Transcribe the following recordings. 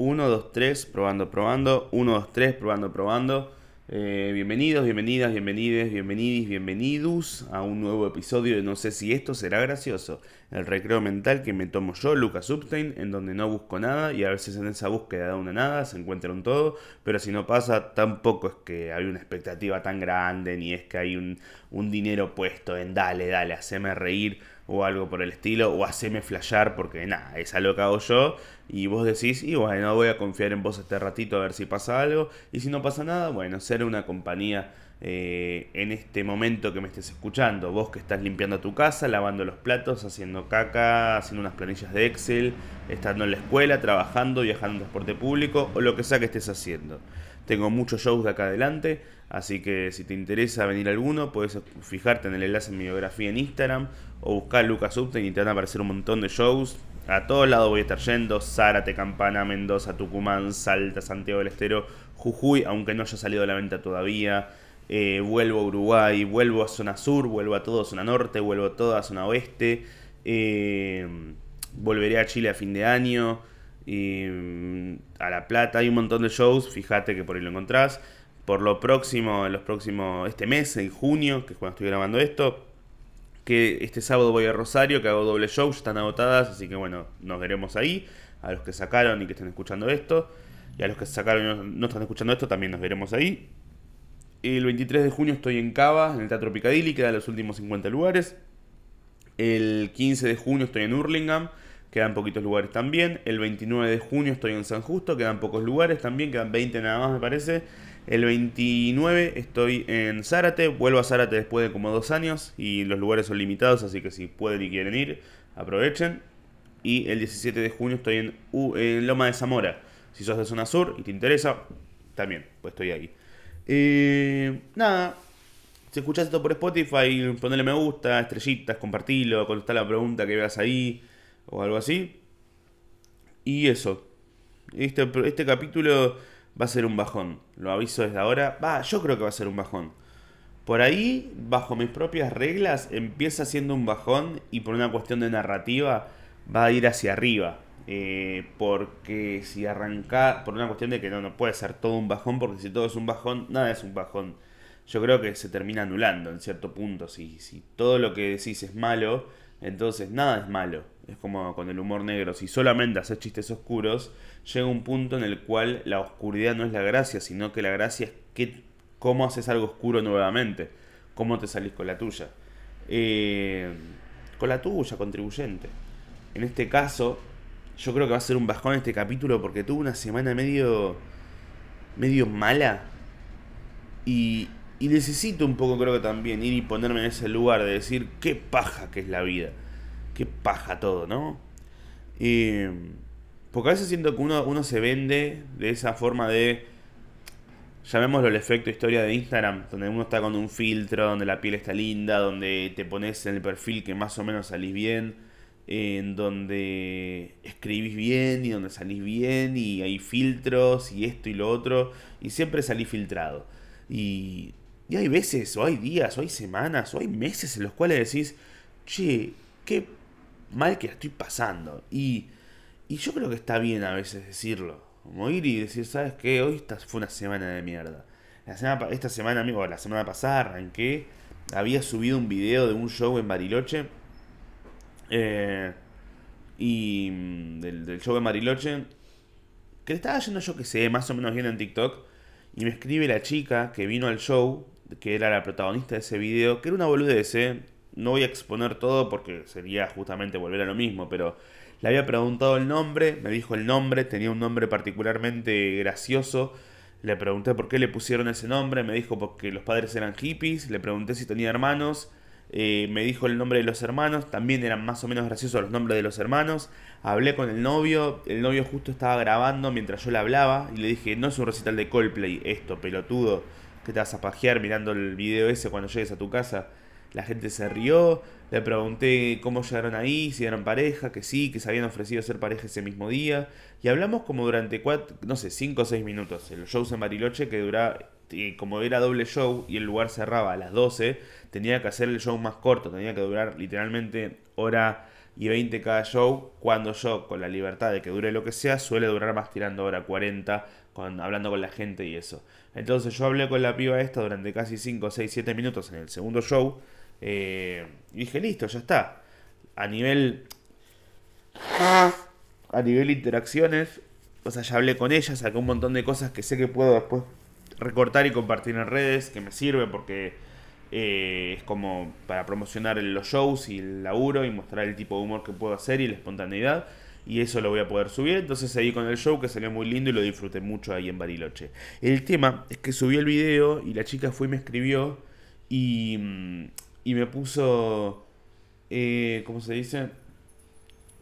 1, 2, 3, probando, probando. 1, 2, 3, probando, probando. Eh, bienvenidos, bienvenidas, bienvenides, bienvenidis, bienvenidos a un nuevo episodio de No sé si esto será gracioso. El recreo mental que me tomo yo, Lucas Upstein, en donde no busco nada y a veces en esa búsqueda de una nada se encuentra un todo, pero si no pasa, tampoco es que hay una expectativa tan grande ni es que hay un, un dinero puesto en dale, dale, haceme reír o algo por el estilo, o haceme flashear porque nada, es algo que hago yo y vos decís, y bueno, voy a confiar en vos este ratito a ver si pasa algo, y si no pasa nada, bueno, ser una compañía eh, en este momento que me estés escuchando, vos que estás limpiando tu casa, lavando los platos, haciendo caca, haciendo unas planillas de Excel, estando en la escuela, trabajando, viajando en transporte público, o lo que sea que estés haciendo. Tengo muchos shows de acá adelante, así que si te interesa venir alguno, puedes fijarte en el enlace en mi biografía en Instagram o buscar Lucas Upton y te van a aparecer un montón de shows. A todos lados voy a estar yendo, Zárate, Campana, Mendoza, Tucumán, Salta, Santiago del Estero, Jujuy, aunque no haya salido a la venta todavía. Eh, vuelvo a Uruguay, vuelvo a zona sur, vuelvo a todo zona norte, vuelvo a toda zona oeste. Eh, volveré a Chile a fin de año. Y mm, a La Plata hay un montón de shows, fíjate que por ahí lo encontrás. Por lo próximo, en los próximos, este mes, en junio, que es cuando estoy grabando esto, que este sábado voy a Rosario, que hago doble show, están agotadas, así que bueno, nos veremos ahí. A los que sacaron y que estén escuchando esto, y a los que sacaron y no, no están escuchando esto, también nos veremos ahí. El 23 de junio estoy en Cava, en el Teatro Picadilly, quedan los últimos 50 lugares. El 15 de junio estoy en Hurlingham, quedan poquitos lugares también. El 29 de junio estoy en San Justo, quedan pocos lugares también, quedan 20 nada más me parece. El 29 estoy en Zárate, vuelvo a Zárate después de como dos años y los lugares son limitados, así que si pueden y quieren ir, aprovechen. Y el 17 de junio estoy en, en Loma de Zamora. Si sos de zona sur y te interesa, también, pues estoy ahí. Eh, nada, si escuchas esto por Spotify, ponle me gusta, estrellitas, compartilo, contestá la pregunta que veas ahí o algo así. Y eso. Este, este capítulo va a ser un bajón. Lo aviso desde ahora. Va, yo creo que va a ser un bajón. Por ahí, bajo mis propias reglas, empieza siendo un bajón y por una cuestión de narrativa va a ir hacia arriba. Eh, porque si arranca, por una cuestión de que no, no puede ser todo un bajón, porque si todo es un bajón, nada es un bajón. Yo creo que se termina anulando en cierto punto. Si, si todo lo que decís es malo, entonces nada es malo. Es como con el humor negro. Si solamente haces chistes oscuros, llega un punto en el cual la oscuridad no es la gracia, sino que la gracia es que, cómo haces algo oscuro nuevamente. Cómo te salís con la tuya. Eh, con la tuya, contribuyente. En este caso, yo creo que va a ser un bajón este capítulo porque tuve una semana medio. medio mala. Y, y necesito un poco, creo que también, ir y ponerme en ese lugar de decir qué paja que es la vida. Qué paja todo, ¿no? Eh, porque a veces siento que uno, uno se vende de esa forma de. Llamémoslo el efecto historia de Instagram, donde uno está con un filtro, donde la piel está linda, donde te pones en el perfil que más o menos salís bien, en donde escribís bien y donde salís bien y hay filtros y esto y lo otro, y siempre salís filtrado. Y y hay veces, o hay días, o hay semanas, o hay meses en los cuales decís, che, qué mal que estoy pasando. Y, y yo creo que está bien a veces decirlo. Como ir y decir, ¿sabes qué? Hoy esta fue una semana de mierda. La semana, esta semana, amigo, la semana pasada arranqué. Había subido un video de un show en Bariloche. Eh, y mm, del, del, show en Bariloche. Que le estaba yendo yo que sé, más o menos bien en TikTok. Y me escribe la chica que vino al show que era la protagonista de ese video, que era una boludez, ¿eh? No voy a exponer todo porque sería justamente volver a lo mismo, pero le había preguntado el nombre, me dijo el nombre, tenía un nombre particularmente gracioso. Le pregunté por qué le pusieron ese nombre, me dijo porque los padres eran hippies, le pregunté si tenía hermanos, eh, me dijo el nombre de los hermanos, también eran más o menos graciosos los nombres de los hermanos. Hablé con el novio, el novio justo estaba grabando mientras yo le hablaba y le dije, no es un recital de Coldplay, esto, pelotudo que te vas a pajear mirando el video ese cuando llegues a tu casa. La gente se rió, le pregunté cómo llegaron ahí, si eran pareja, que sí, que se habían ofrecido ser pareja ese mismo día. Y hablamos como durante cuatro, no sé, cinco o seis minutos. El show en Bariloche que duraba, como era doble show y el lugar cerraba a las 12, tenía que hacer el show más corto, tenía que durar literalmente hora y 20 cada show, cuando yo, con la libertad de que dure lo que sea, suele durar más tirando hora 40, con, hablando con la gente y eso. Entonces yo hablé con la piba esta durante casi 5, 6, 7 minutos en el segundo show, eh, y dije, listo, ya está. A nivel... A nivel interacciones, o sea, ya hablé con ella, saqué un montón de cosas que sé que puedo después recortar y compartir en redes, que me sirve porque eh, es como para promocionar los shows y el laburo y mostrar el tipo de humor que puedo hacer y la espontaneidad. Y eso lo voy a poder subir. Entonces seguí con el show que salió muy lindo y lo disfruté mucho ahí en Bariloche. El tema es que subí el video y la chica fue y me escribió y, mm, y me puso... Eh, ¿Cómo se dice?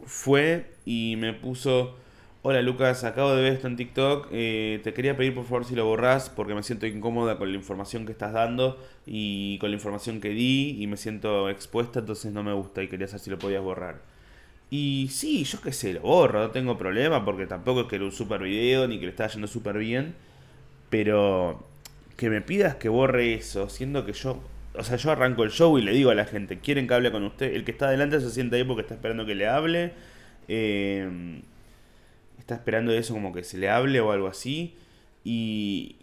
Fue y me puso Hola Lucas, acabo de ver esto en TikTok. Eh, te quería pedir por favor si lo borrás porque me siento incómoda con la información que estás dando y con la información que di y me siento expuesta, entonces no me gusta y quería saber si lo podías borrar. Y sí, yo qué sé, lo borro, no tengo problema porque tampoco es que era un super video ni que le estaba yendo súper bien. Pero que me pidas que borre eso, siendo que yo, o sea, yo arranco el show y le digo a la gente, ¿quieren que hable con usted? El que está adelante se sienta ahí porque está esperando que le hable. Eh, está esperando eso como que se le hable o algo así. Y,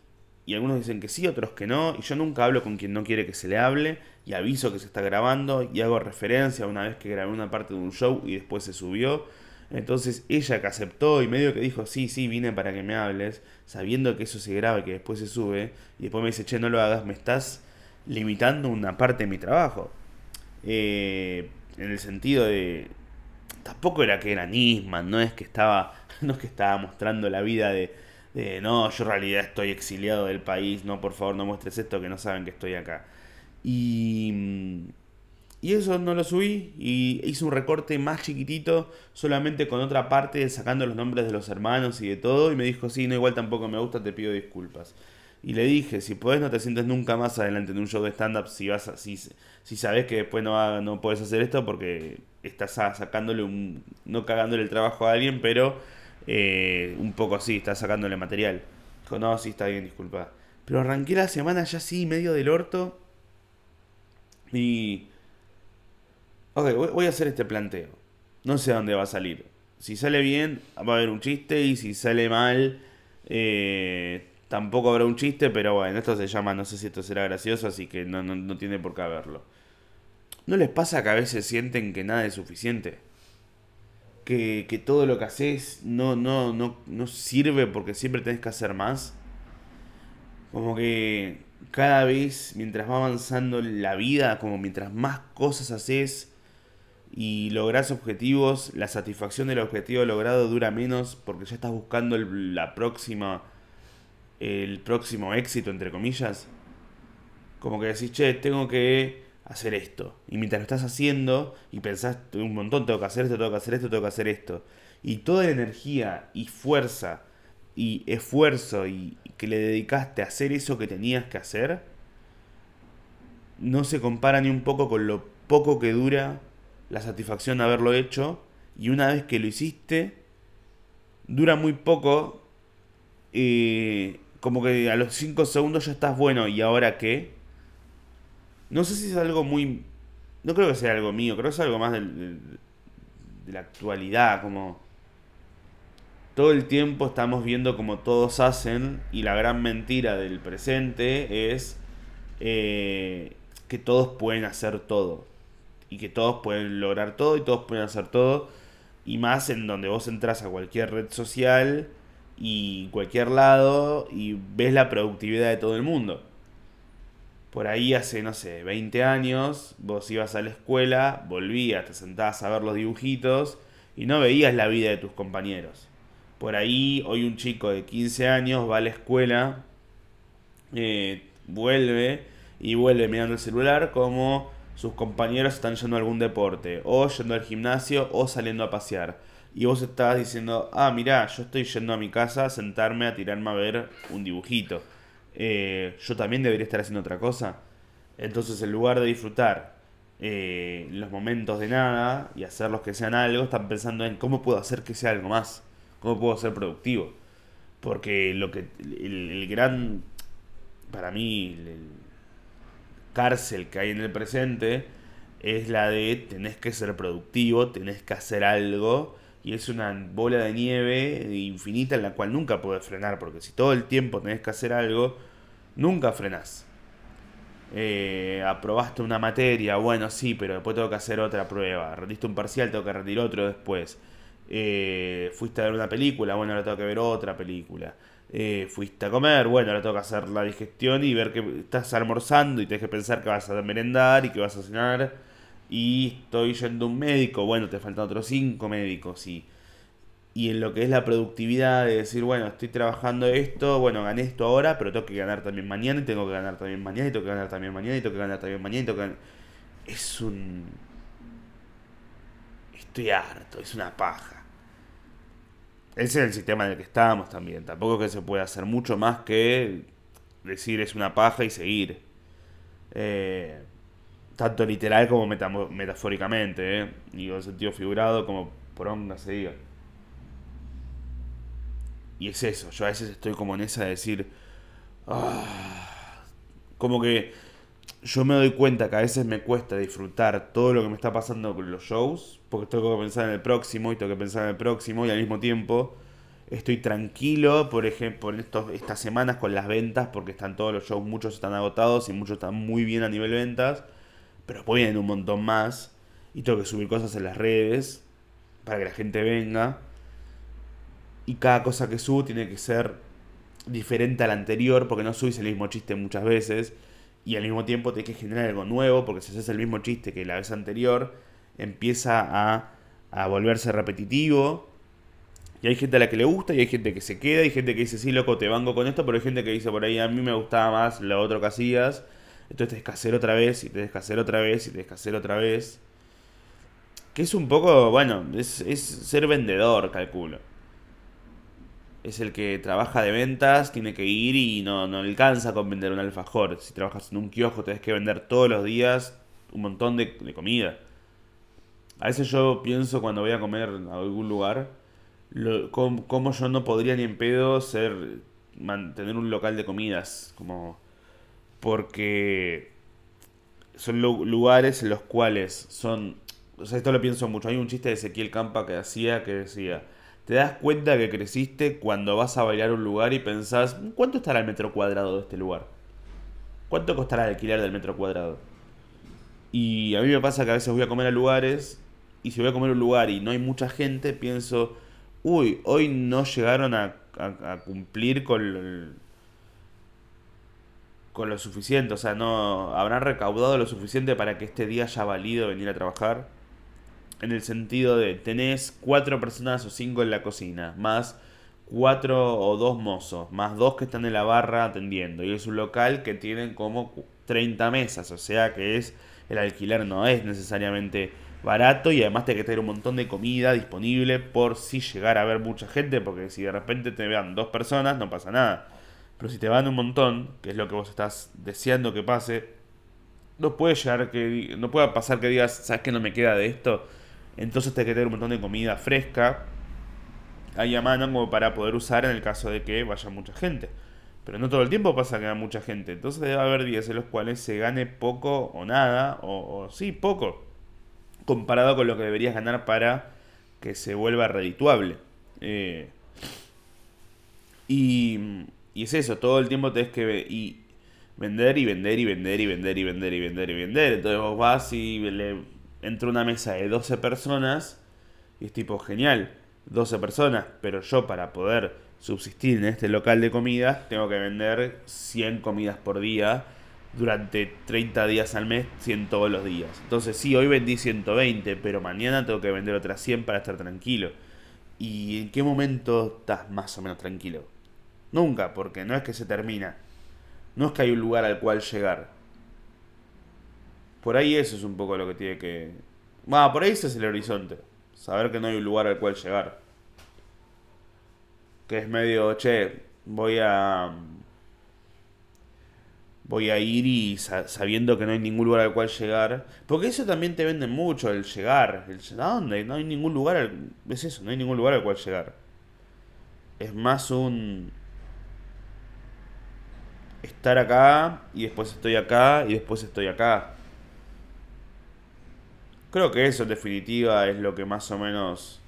y algunos dicen que sí, otros que no. Y yo nunca hablo con quien no quiere que se le hable. Y aviso que se está grabando. Y hago referencia una vez que grabé una parte de un show y después se subió. Entonces ella que aceptó y medio que dijo, sí, sí, vine para que me hables, sabiendo que eso se graba y que después se sube, y después me dice, che, no lo hagas, me estás limitando una parte de mi trabajo. Eh, en el sentido de, tampoco era que era Nisman, no es que estaba, no es que estaba mostrando la vida de, no, yo en realidad estoy exiliado del país, no, por favor no muestres esto que no saben que estoy acá. Y, y eso no lo subí y hice un recorte más chiquitito, solamente con otra parte, sacando los nombres de los hermanos y de todo, y me dijo, sí, no, igual tampoco me gusta, te pido disculpas. Y le dije, si podés no te sientes nunca más adelante en un show de stand-up si, vas si, si sabes que después no, no puedes hacer esto porque estás sacándole un... no cagándole el trabajo a alguien, pero eh, un poco así, estás sacándole material. Dijo, no, sí, está bien, disculpa. Pero arranqué la semana ya así, medio del orto. Y... Ok, voy a hacer este planteo. No sé dónde va a salir. Si sale bien, va a haber un chiste y si sale mal... Eh, Tampoco habrá un chiste, pero bueno, esto se llama, no sé si esto será gracioso, así que no, no, tiene por qué haberlo. ¿No les pasa que a veces sienten que nada es suficiente? Que, que todo lo que haces no, no, no, no sirve porque siempre tenés que hacer más. Como que cada vez, mientras va avanzando la vida, como mientras más cosas haces y logras objetivos, la satisfacción del objetivo logrado dura menos porque ya estás buscando la próxima el próximo éxito, entre comillas. Como que decís, che, tengo que hacer esto. Y mientras lo estás haciendo y pensás un montón, tengo que hacer esto, tengo que hacer esto, tengo que hacer esto. Y toda la energía y fuerza y esfuerzo y que le dedicaste a hacer eso que tenías que hacer, no se compara ni un poco con lo poco que dura la satisfacción de haberlo hecho. Y una vez que lo hiciste, dura muy poco eh, como que a los 5 segundos ya estás bueno, ¿y ahora qué? No sé si es algo muy... No creo que sea algo mío, creo que es algo más de la actualidad, como... Todo el tiempo estamos viendo como todos hacen y la gran mentira del presente es eh, que todos pueden hacer todo. Y que todos pueden lograr todo y todos pueden hacer todo. Y más en donde vos entras a cualquier red social y cualquier lado y ves la productividad de todo el mundo. Por ahí hace, no sé, 20 años, vos ibas a la escuela, volvías, te sentabas a ver los dibujitos y no veías la vida de tus compañeros. Por ahí, hoy un chico de 15 años va a la escuela, eh, vuelve y vuelve mirando el celular como sus compañeros están yendo a algún deporte, o yendo al gimnasio, o saliendo a pasear y vos estabas diciendo, ah, mirá, yo estoy yendo a mi casa a sentarme a tirarme a ver un dibujito. Eh, yo también debería estar haciendo otra cosa. Entonces, en lugar de disfrutar eh, los momentos de nada y hacerlos que sean algo, están pensando en cómo puedo hacer que sea algo más, cómo puedo ser productivo. Porque lo que el, gran, para mí, el, cárcel que hay en el presente es la de tenés que ser productivo, tenés que hacer algo y es una bola de nieve infinita en la cual nunca puedes frenar, porque si todo el tiempo tenés que hacer algo, nunca frenás. Eh, aprobaste una materia, bueno, sí, pero después tengo que hacer otra prueba. Rendiste un parcial, tengo que rendir otro después. Eh, fuiste a ver una película, bueno, ahora tengo que ver otra película. Eh, fuiste a comer, bueno, ahora tengo que hacer la digestión y ver que estás almorzando y tienes que pensar que vas a merendar y que vas a cenar y estoy yendo a un médico, bueno, te faltan otros cinco médicos y, y en lo que es la productividad de decir, bueno, estoy trabajando esto, bueno, gané esto ahora, pero tengo que ganar también mañana y tengo que ganar también mañana y tengo que ganar también mañana y tengo que ganar también mañana y tengo que Es un... Estoy harto, es una paja. Ese es el sistema en el que estamos también. Tampoco es que se pueda hacer mucho más que decir es una paja y seguir. Eh, tanto literal como metafóricamente, ¿eh? Digo, en sentido figurado como por onda se diga. Y es eso, yo a veces estoy como en esa de decir, ah", como que yo me doy cuenta que a veces me cuesta disfrutar todo lo que me está pasando con los shows, porque tengo que pensar en el próximo y tengo que pensar en el próximo y al mismo tiempo estoy tranquilo, por ejemplo, en estos, estas semanas con las ventas, porque están todos los shows, muchos están agotados y muchos están muy bien a nivel ventas pero después vienen un montón más y tengo que subir cosas en las redes para que la gente venga. Y cada cosa que subo tiene que ser diferente a la anterior porque no subís el mismo chiste muchas veces y al mismo tiempo tenés que generar algo nuevo porque si haces el mismo chiste que la vez anterior empieza a, a volverse repetitivo y hay gente a la que le gusta y hay gente que se queda y gente que dice sí loco te banco con esto pero hay gente que dice por ahí a mí me gustaba más lo otro que hacías entonces tenés que hacer otra vez y tenés que hacer otra vez y tenés que hacer otra vez. Que es un poco, bueno, es, ser vendedor, calculo. Es el que trabaja de ventas, tiene que ir y no, no alcanza con vender un alfajor. Si trabajas en un kiosco, tenés que vender todos los días un montón de, comida. A veces yo pienso cuando voy a comer a algún lugar, cómo, yo no podría ni en pedo ser mantener un local de comidas. Como porque son lugares en los cuales son... O sea, esto lo pienso mucho. Hay un chiste de Ezequiel Campa que hacía que decía, te das cuenta que creciste cuando vas a bailar un lugar y pensás, ¿cuánto estará el metro cuadrado de este lugar? ¿Cuánto costará el alquiler del metro cuadrado? Y a mí me pasa que a veces voy a comer a lugares y si voy a comer a un lugar y no hay mucha gente, pienso, uy, hoy no llegaron a, a cumplir con con lo suficiente, o sea, no habrán recaudado lo suficiente para que este día haya valido venir a trabajar. En el sentido de, tenés cuatro personas o cinco en la cocina, más cuatro o dos mozos, más dos que están en la barra atendiendo. Y es un local que tienen como 30 mesas, o sea que es el alquiler no es necesariamente barato y además te que tener un montón de comida disponible por si llegar a ver mucha gente, porque si de repente te vean dos personas no pasa nada. Pero si te van un montón, que es lo que vos estás deseando que pase, no puede llegar que no pueda pasar que digas, ¿sabes que no me queda de esto? Entonces te que tener un montón de comida fresca ahí a mano como para poder usar en el caso de que vaya mucha gente. Pero no todo el tiempo pasa que haya mucha gente. Entonces debe haber días en los cuales se gane poco o nada, o, o sí, poco, comparado con lo que deberías ganar para que se vuelva redituable. Eh, y y es eso, todo el tiempo tenés que y vender y vender y vender y vender y vender y vender y vender. Entonces vos vas y le entra una mesa de 12 personas y es tipo genial, 12 personas, pero yo para poder subsistir en este local de comidas tengo que vender 100 comidas por día durante 30 días al mes, 100 todos los días. Entonces sí, hoy vendí 120, pero mañana tengo que vender otras 100 para estar tranquilo. ¿Y en qué momento estás más o menos tranquilo? Nunca, porque no es que se termina. No es que hay un lugar al cual llegar. Por ahí eso es un poco lo que tiene que... Va, por ahí ese es el horizonte. Saber que no hay un lugar al cual llegar. Que es medio, che, voy a... Voy a ir y sabiendo que no hay ningún lugar al cual llegar. Porque eso también te vende mucho, el llegar. El, ¿A dónde? No hay ningún lugar al... Es eso, no hay ningún lugar al cual llegar. Es más un estar acá y después estoy acá y después estoy acá. Creo que eso en definitiva es lo que más o menos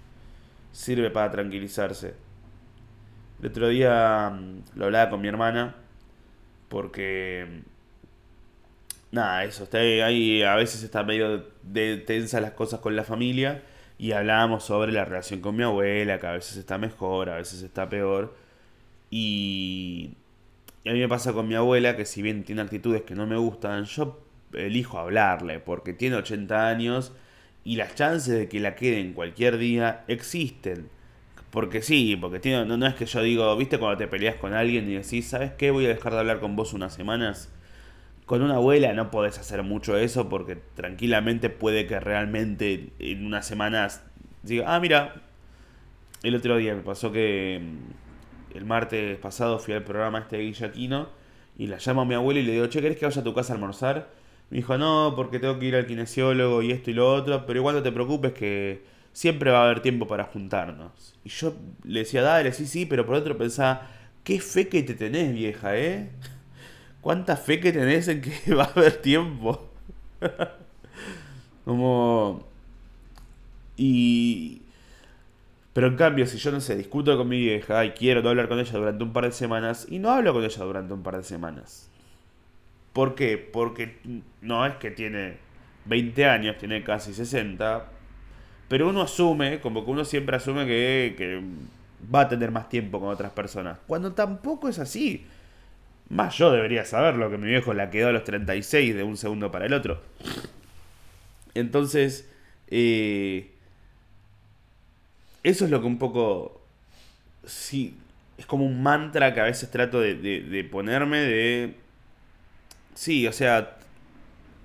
sirve para tranquilizarse. El otro día mm, lo hablaba con mi hermana porque mm, nada, eso, está ahí, a veces está medio de tensa las cosas con la familia y hablábamos sobre la relación con mi abuela, que a veces está mejor, a veces está peor. Y, y a mí me pasa con mi abuela que si bien tiene actitudes que no me gustan, yo elijo hablarle porque tiene 80 años y las chances de que la quede en cualquier día existen. Porque sí, porque tiene, no, no es que yo digo, viste cuando te peleas con alguien y decís, ¿sabes qué? Voy a dejar de hablar con vos unas semanas. Con una abuela no podés hacer mucho eso porque tranquilamente puede que realmente en unas semanas diga, ah, mira, el otro día me pasó que mm, el martes pasado fui al programa este de Guillaquino y la llamo a mi abuela y le digo, che, ¿querés que vaya a tu casa a almorzar? Me dijo, no, porque tengo que ir al kinesiólogo y esto y lo otro, pero igual no te preocupes que siempre va a haber tiempo para juntarnos. Y yo le decía, dale, sí, sí, pero por otro pensaba, qué fe que te tenés, vieja, ¿eh? ¿Cuánta fe que tenés en que va a haber tiempo? Como... Y... Pero en cambio, si yo no sé, discuto con mi vieja y quiero hablar con ella durante un par de semanas, y no hablo con ella durante un par de semanas. ¿Por qué? Porque no es que tiene 20 años, tiene casi 60, pero uno asume, como que uno siempre asume que, va a tener más tiempo con otras personas, cuando tampoco es así. Más yo debería saberlo, que mi viejo la quedó a los 36 de un segundo para el otro. Entonces, eh, eso es lo que un poco... Sí, es como un mantra que a veces trato de ponerme de... Sí, o sea,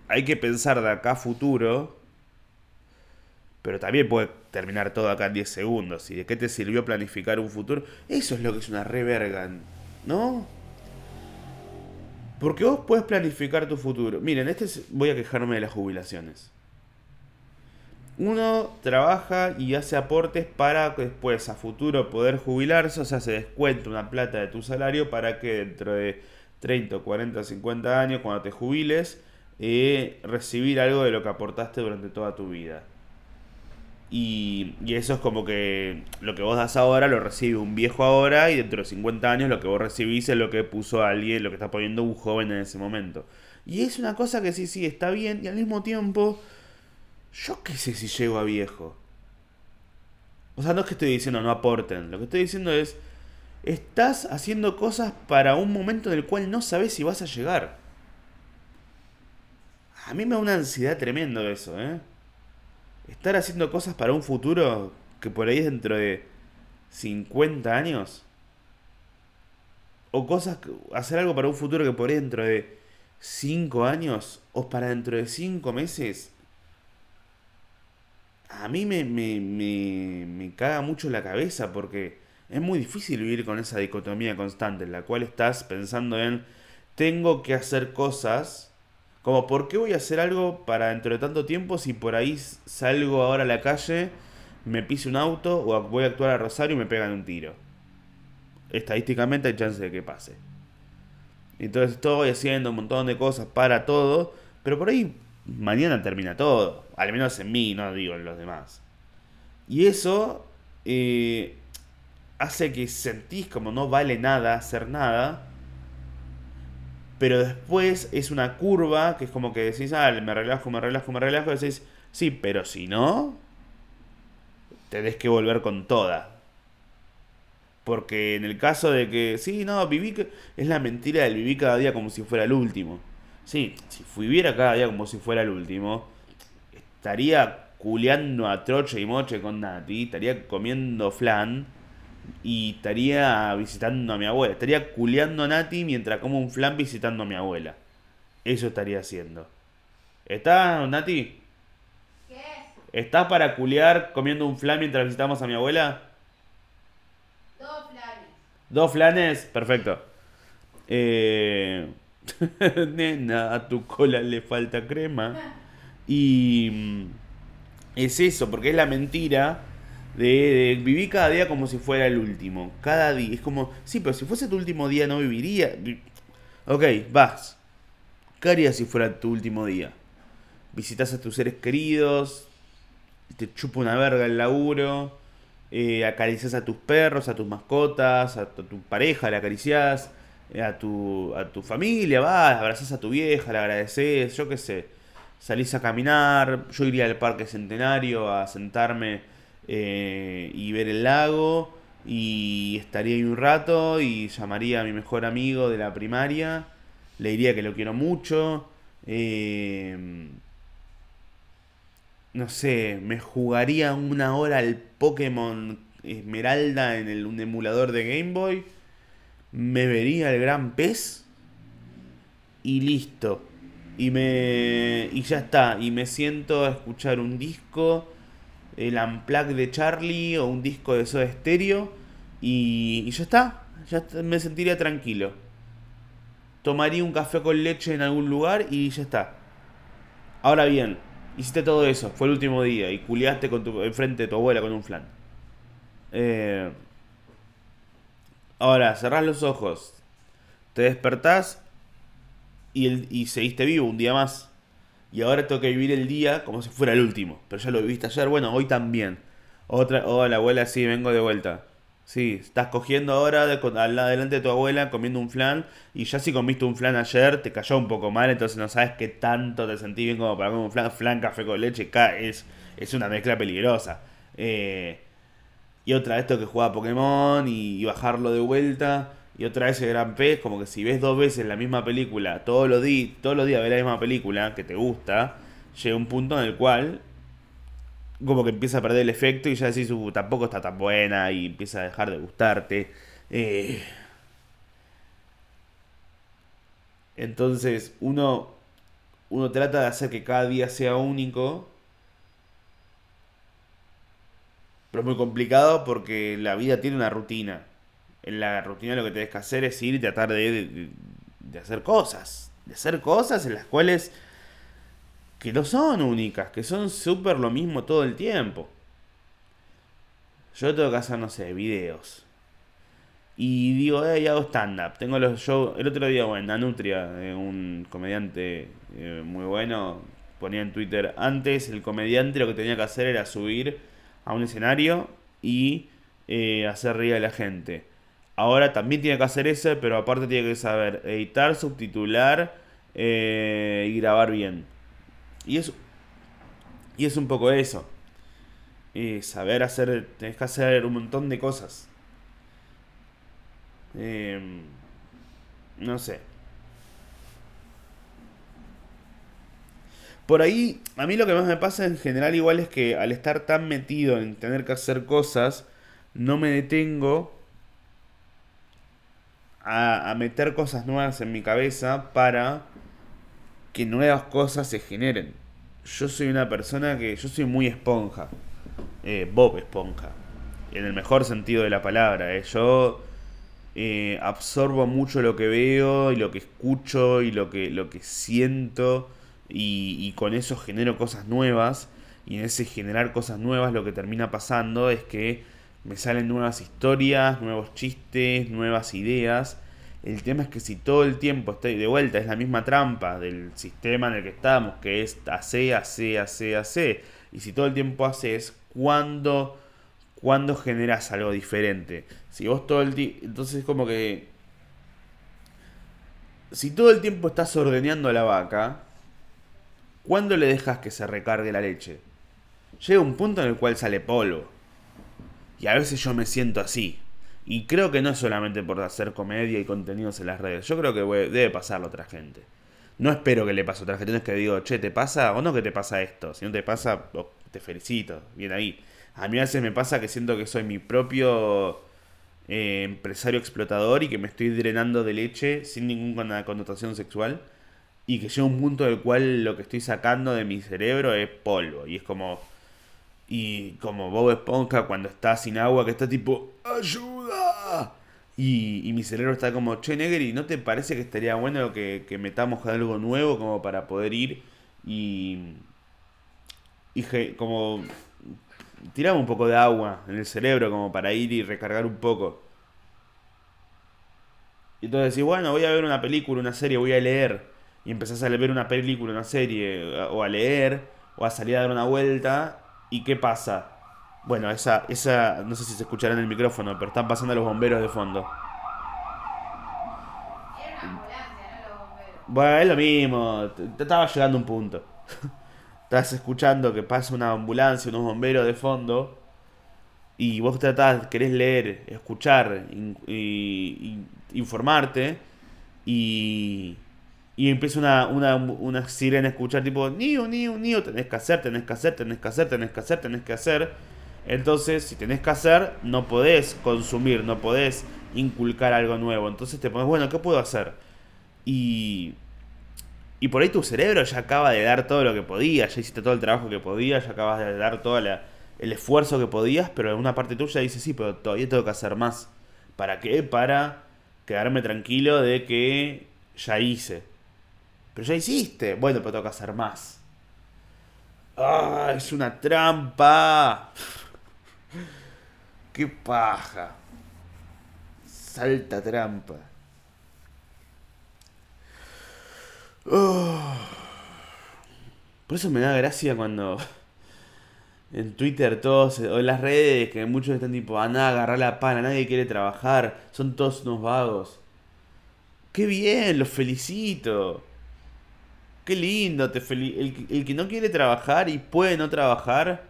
hay que pensar de acá a futuro, pero también puede terminar todo acá en 10 segundos. ¿Y de qué te sirvió planificar un futuro? Eso es lo que es una reverga, ¿no? Porque vos puedes planificar tu futuro. Miren, este voy a quejarme de las jubilaciones. Uno trabaja y hace aportes para después a futuro poder jubilarse, o sea, se descuenta una plata de tu salario para que dentro de 30, 40, 50 años, cuando te jubiles, eh, recibir algo de lo que aportaste durante toda tu vida. Y, eso es como que lo que vos das ahora lo recibe un viejo ahora y dentro de 50 años lo que vos recibís es lo que puso alguien, lo que está poniendo un joven en ese momento. Y es una cosa que sí, sí, está bien y al mismo tiempo, yo qué sé si llego a viejo. O sea, no es que estoy diciendo no aporten, lo que estoy diciendo es, estás haciendo cosas para un momento en el cual no sabes si vas a llegar. A mí me da una ansiedad tremendo eso, ¿eh? estar haciendo cosas para un futuro que por ahí es dentro de 50 años. O cosas, hacer algo para un futuro que por ahí dentro de 5 años o para dentro de 5 meses. A mí me, me, me, me caga mucho la cabeza porque es muy difícil vivir con esa dicotomía constante en la cual estás pensando en tengo que hacer cosas como, ¿por qué voy a hacer algo para dentro de tanto tiempo si por ahí salgo ahora a la calle, me pise un auto o voy a actuar a Rosario y me pegan un tiro? Estadísticamente hay chance de que pase. Entonces estoy haciendo un montón de cosas para todo, pero por ahí mañana termina todo. Al menos en mí, no digo en los demás. Y eso eh, hace que sentís como no vale nada hacer nada pero después es una curva que es como que decís, ah, me relajo, me relajo, me relajo, y decís, sí, pero si no, tenés que volver con toda. Porque en el caso de que, sí, no, viví, es la mentira del vivir cada día como si fuera el último. Sí, si viviera cada día como si fuera el último, estaría culeando a troche y moche con Nati, estaría comiendo flan y estaría visitando a mi abuela. Estaría culeando a Nati mientras como un flan visitando a mi abuela. Eso estaría haciendo. ¿Estás, Nati? ¿Qué? ¿Estás para culear comiendo un flan mientras visitamos a mi abuela? Dos flanes. ¿Dos flanes? Perfecto. Eh... Nena, a tu cola le falta crema. Y mm, es eso, porque es la mentira de, vivir cada día como si fuera el último. Cada día. Es como, sí, pero si fuese tu último día no viviría. Ok, vas. ¿Qué harías si fuera tu último día? Visitas a tus seres queridos, te chupa una verga el laburo, eh, acaricias a tus perros, a tus mascotas, a tu, pareja, le acaricias, eh, a, tu, a tu familia, vas, abrazas a tu vieja, le agradeces, yo qué sé, salís a caminar, yo iría al Parque Centenario a sentarme eh, y ver el lago y estaría ahí un rato y llamaría a mi mejor amigo de la primaria, le diría que lo quiero mucho. Eh, no sé, me jugaría una hora al Pokémon Esmeralda en el, un emulador de Game Boy. Me vería el gran pez. Y listo. Y me. Y ya está. Y me siento a escuchar un disco. El Unplug de Charlie. O un disco de Soda Stereo. Y, y ya está. Ya me sentiría tranquilo. Tomaría un café con leche en algún lugar y ya está. Ahora bien, Hiciste todo eso, fue el último día y culiaste con tu, enfrente de tu abuela con un flan. Eh, ahora, cerrás los ojos, te despertás y, el, y seguiste vivo un día más. Y ahora tengo que vivir el día como si fuera el último. Pero ya lo viviste ayer, bueno, hoy también. Otra, oh, la abuela, sí, vengo de vuelta. Sí, estás cogiendo ahora de, al delante de tu abuela comiendo un flan y ya si comiste un flan ayer te cayó un poco mal, entonces no sabes qué tanto te sentí bien como para comer un flan, flan café con leche, es, es una mezcla peligrosa. Eh, y otra tengo que jugar a Pokémon y, bajarlo de vuelta. Y otra vez el gran pez, como que si ves dos veces la misma película, todos los, días todos los días ves la misma película que te gusta, llega un punto en el cual como que empieza a perder el efecto y ya decís, uh, tampoco está tan buena y empieza a dejar de gustarte. Eh, entonces uno, uno trata de hacer que cada día sea único. Pero es muy complicado porque la vida tiene una rutina. En la rutina lo que tienes que hacer es ir y tratar de, de hacer cosas. De hacer cosas en las cuales que no son únicas, que son súper lo mismo todo el tiempo. Yo tengo que hacer, no sé, videos. Y digo, eh, hago stand-up. Tengo los shows. El otro día, bueno, Nanutria, eh, un comediante eh, muy bueno, ponía en Twitter. Antes, el comediante lo que tenía que hacer era subir a un escenario y eh, hacer reír a la gente. Ahora también tiene que hacer eso, pero aparte tiene que saber editar, subtitular y grabar bien. Y es, y es un poco eso. saber hacer, tenés que hacer un montón de cosas. Em, no sé. Por ahí, a mí lo que más me pasa en general igual es que al estar tan metido en tener que hacer cosas, no me detengo a, meter cosas nuevas en mi cabeza para que nuevas cosas se generen. Yo soy una persona que. Yo soy muy esponja. Eh, Bob Esponja. En el mejor sentido de la palabra. Eh. Yo eh, absorbo mucho lo que veo y lo que escucho y lo que, lo que siento. Y, y con eso genero cosas nuevas. Y en ese generar cosas nuevas lo que termina pasando es que me salen nuevas historias, nuevos chistes, nuevas ideas el tema es que si todo el tiempo estoy de vuelta, es la misma trampa del sistema en el que estamos, que es hace, hace, hace, hace. Y si todo el tiempo haces, ¿cuándo, ¿cuándo generas algo diferente? Si vos todo el tiempo. Entonces es como que. Si todo el tiempo estás ordeñando a la vaca, ¿cuándo le dejas que se recargue la leche? Llega un punto en el cual sale polvo. Y a veces yo me siento así. Y creo que no es solamente por hacer comedia y contenidos en las redes. Yo creo que debe pasarlo a otra gente. No espero que le pase a otra gente. Que digo, che, ¿te pasa o no que te pasa esto? Si no te pasa, te felicito. Bien ahí. A mí a veces me pasa que siento que soy mi propio eh, empresario explotador y que me estoy drenando de leche sin ninguna connotación sexual. Y que llega un punto del cual lo que estoy sacando de mi cerebro es polvo. Y es como y como Bob Esponja cuando está sin agua, que está tipo, ¡ayuda! Y, y mi cerebro está como, che, Negri, ¿no te parece que estaría bueno que, que metamos algo nuevo como para poder ir y. y como. tiramos un poco de agua en el cerebro como para ir y recargar un poco. Y entonces decís, bueno, voy a ver una película, una serie, voy a leer. Y empezás a ver una película, una serie, o a leer, o a salir a dar una vuelta ¿Y qué pasa? Bueno, esa, esa, no sé si se escuchará en el micrófono, pero están pasando los bomberos de fondo. Bueno, es lo mismo, te, estaba llegando un punto. Estás escuchando que pasa una ambulancia, unos bomberos de fondo, y vos tratás, querés leer, escuchar, in- y- informarte, y, y empieza una, una, una sirena a escuchar tipo, niu, niu, niu, tenés que hacer, tenés que hacer, tenés que hacer, tenés que hacer, tenés que hacer. Entonces, si tenés que hacer, no podés consumir, no podés inculcar algo nuevo. Entonces te pones, bueno, ¿qué puedo hacer? Y, y por ahí tu cerebro ya acaba de dar todo lo que podía, ya hiciste todo el trabajo que podías, ya acabas de dar todo el esfuerzo que podías, pero en una parte tuya dice, sí, pero todavía tengo que hacer más. ¿Para qué? Para quedarme tranquilo de que ya hice. Pero ya hiciste. Bueno, pero que hacer más. ¡Ah! Es una trampa. ¡Qué paja! Salta trampa. Oh. Por eso me da gracia cuando en Twitter todos, o en las redes, que muchos están tipo, a nada, agarrar la pana, nadie quiere trabajar, son todos unos vagos. ¡Qué bien! Los felicito. Qué lindo, te el, el que no quiere trabajar y puede no trabajar,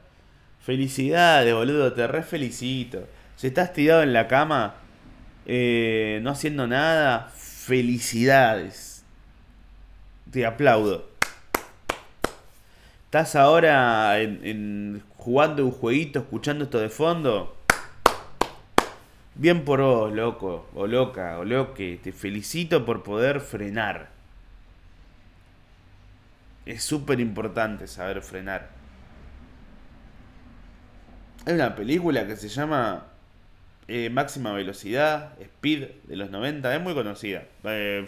felicidades, boludo, te re felicito. Si estás tirado en la cama, eh, no haciendo nada, felicidades. Te aplaudo. ¿Estás ahora en, en- jugando un jueguito, escuchando esto de fondo? Bien por vos, loco, o loca, o loque. Te felicito por poder frenar. Es súper importante saber frenar. Hay una película que se llama eh, Máxima Velocidad, Speed, de los 90. Es muy conocida. Eh,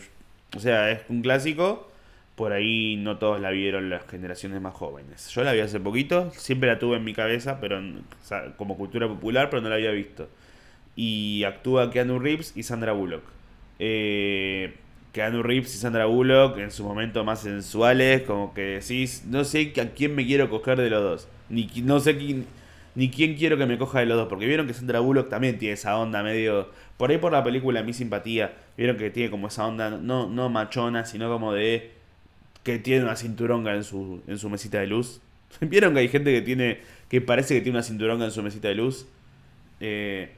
o sea, es un clásico. Por ahí no todos la vieron las generaciones más jóvenes. Yo la vi hace poquito, siempre la tuve en mi cabeza, pero como cultura popular, pero no la había visto. Y actúa Keanu Reeves y Sandra Bullock. Eh, Keanu Reeves y Sandra Bullock en su momento más sensuales, como que decís, no sé a quién me quiero coger de los dos. Ni, no sé quién, ni quién quiero que me coja de los dos. Porque vieron que Sandra Bullock también tiene esa onda medio... Por ahí por la película Mi Simpatía, vieron que tiene como esa onda, no, no machona, sino como de... Que tiene una cinturonga en su, en su mesita de luz. ¿Vieron que hay gente que tiene... Que parece que tiene una cinturonga en su mesita de luz? Eh,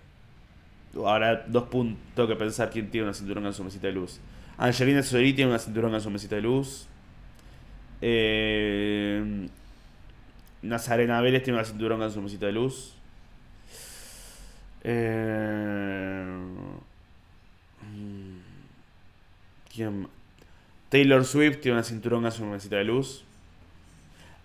Ahora, dos puntos. Tengo que pensar quién tiene una cinturonga en su mesita de luz. Angelina Jolie tiene una cinturonga en su mesita de luz. Eh, Nazarena Vélez tiene una cinturonga en su mesita de luz. Eh, ¿Quién? Taylor Swift tiene una cinturonga en su mesita de luz.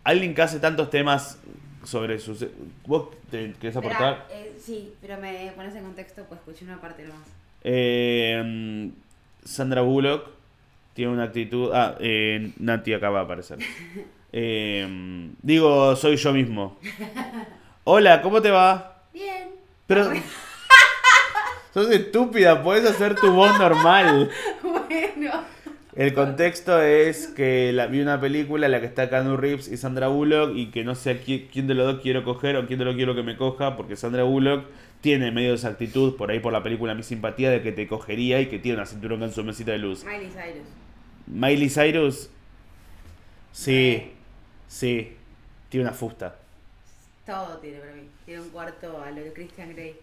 Alguien que hace tantos temas sobre sus... ¿Vos te querés aportar? Eh, sí, pero me pones en contexto, pues escuché una parte nomás. Eh, Sandra Bullock tiene una actitud. Ah, eh, Nati acaba de aparecer. Eh, digo, soy yo mismo. Hola, ¿cómo te va? Bien. Pero. Sos estúpida, puedes hacer tu voz normal. bueno. El contexto es que la, vi una película en la que está Keanu Reeves y Sandra Bullock y que no sé a quién de los dos quiero coger o quién de los quiero que me coja porque Sandra Bullock tiene medio esa actitud por ahí por la película Mi Simpatía de que te cogería y que tiene una cinturón en su mesita de luz. Miley Cyrus. Miley Cyrus, sí, sí, tiene una fusta. Todo tiene para mí. Tiene un cuarto a lo de Christian Grey.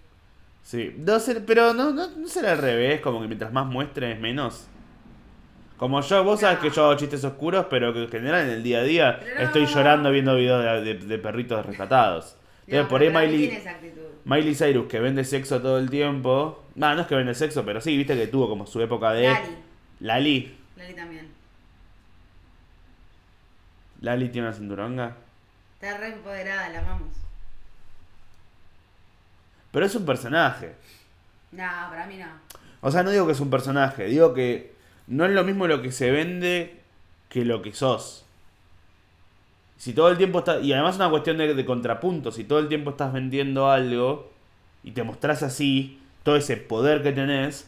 Sí, no sé, pero no, no, no será al revés, como que mientras más muestres, menos. Como yo, vos sabes No. que yo hago chistes oscuros, pero que en general en el día a día estoy llorando viendo videos de, de- de perritos rescatados. No, por ahí. Miley Cyrus, que vende sexo todo el tiempo. No, no es que vende sexo, pero sí, viste que tuvo como su época de. Lali. Lali. Lali también. Lali tiene una cinturonga. Está re empoderada, la amamos. Pero es un personaje. No, para mí no. O sea, no digo que es un personaje, digo que no es lo mismo lo que se vende que lo que sos. Si todo el tiempo está. Y además es una cuestión de, de contrapunto. Si todo el tiempo estás vendiendo algo y te mostrás así, todo ese poder que tenés,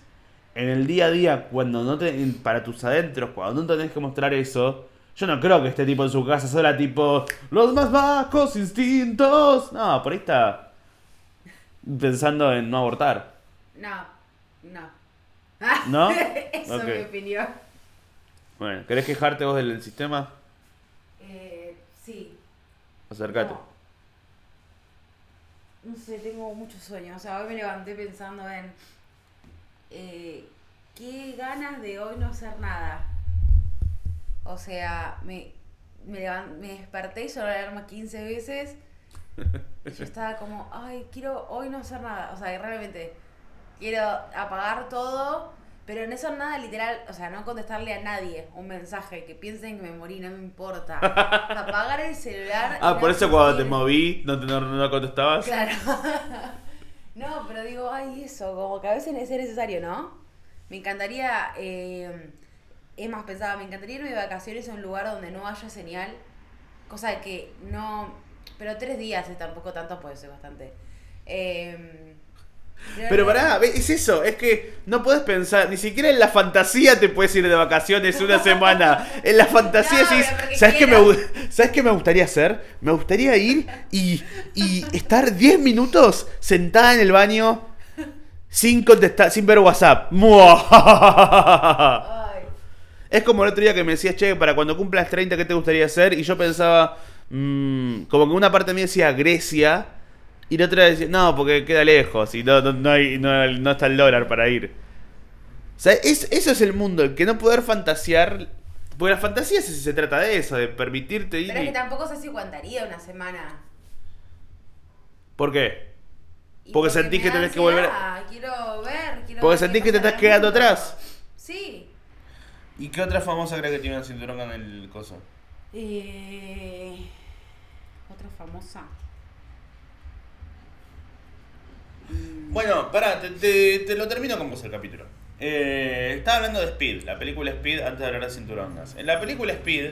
en el día a día, cuando no te. para tus adentros, cuando no tenés que mostrar eso, Yo no creo que esté tipo en su casa sola, tipo, los más bajos instintos. No, por ahí está pensando en no abortar. No, no. ¿No? Eso Ok. es mi opinión. Bueno, ¿querés quejarte vos del sistema? Acércate. No. Sé, tengo mucho sueño. O sea, hoy me levanté pensando en. eh, qué ganas de hoy no hacer nada. O sea, me, me, me desperté y sonó la alarma 15 veces. Yo estaba como, ay, quiero hoy no hacer nada. O sea, realmente quiero apagar todo, pero no hacer nada literal. O sea, no contestarle a nadie un mensaje, que piensen que me morí, no me importa. Apagar el celular. Ah, por eso cuando te moví no, te, no, no contestabas. Claro. no, pero digo, ay, eso, como que a veces es necesario, ¿no? Me encantaría, eh, es más, pensaba, me encantaría irme de vacaciones a un lugar donde no haya señal, cosa que no, pero tres días es tampoco tanto, puede ser bastante. Eh, Pero pará, es eso, es que no puedes pensar, ni siquiera en la fantasía te puedes ir de vacaciones una semana. En la fantasía No, decís, ¿sabes qué, me, ¿sabes qué me gustaría hacer? Me gustaría ir y, y estar 10 minutos sentada en el baño sin contestar, sin ver WhatsApp. Ay, Es como el otro día que me decías, che, para cuando cumplas 30, ¿qué te gustaría hacer? Y yo pensaba, mm, como que una parte de mí decía Grecia, y la otra decía, no, porque queda lejos, y no, no, no, hay- no- no está el dólar para ir. O sea, es- eso es el mundo, el que no poder fantasear. Porque la fantasía se, se trata de eso, de permitirte ir. pero es y- que tampoco sé si aguantaría una semana. ¿Por qué? Porque sentís que tenés que volver- Quiero ver, quiero Porque ver sentís que te estás quedando atrás. Sí. ¿Y qué otra famosa cree que tiene un cinturón en el coso? Eh, otra famosa. Bueno, pará, te, te- te lo termino con vos el capítulo. Eh, estaba hablando de Speed, la película Speed, antes de hablar de cinturonas. En la película Speed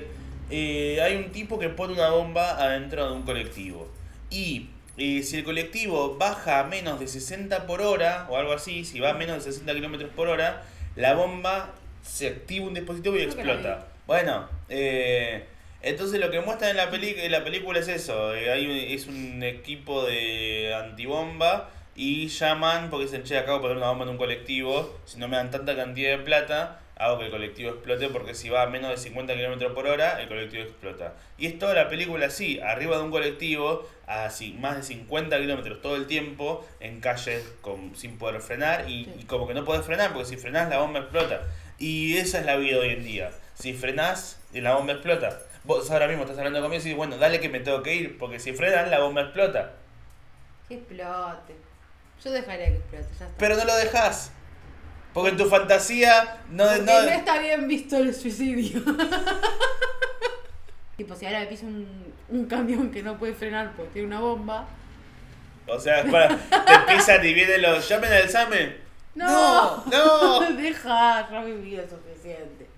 eh, hay un tipo que pone una bomba adentro de un colectivo. Y eh, si el colectivo baja a menos de 60 por hora, o algo así, si va a menos de 60 kilómetros por hora, la bomba se activa un dispositivo y explota. Bueno, eh, entonces lo que muestra en la, peli en la película es eso. eh, hay es un equipo de antibomba y llaman porque dicen, che, acabo de poner una bomba en un colectivo. Si no me dan tanta cantidad de plata, hago que el colectivo explote porque si va a menos de 50 km por hora, el colectivo explota. Y es toda la película así, arriba de un colectivo, así, más de 50 kilómetros todo el tiempo, en calles con, sin poder frenar y, Sí. y como que no podés frenar porque si frenás la bomba explota. Y esa es la vida hoy en día. Si frenás, la bomba explota. Vos ahora mismo estás hablando conmigo y decís, bueno, dale que me tengo que ir, porque si frenas, la bomba explota. Que explote. Yo dejaría que explote, ya está. Pero no lo dejás. Porque en tu fantasía no... Porque no- no está bien visto el suicidio. tipo, si ahora me pisa un, un camión que no puede frenar porque tiene una bomba. O sea, para, te pisan y vienen los... ¿Llamen al SAME? No, No, no. Deja, ya vida es suficiente.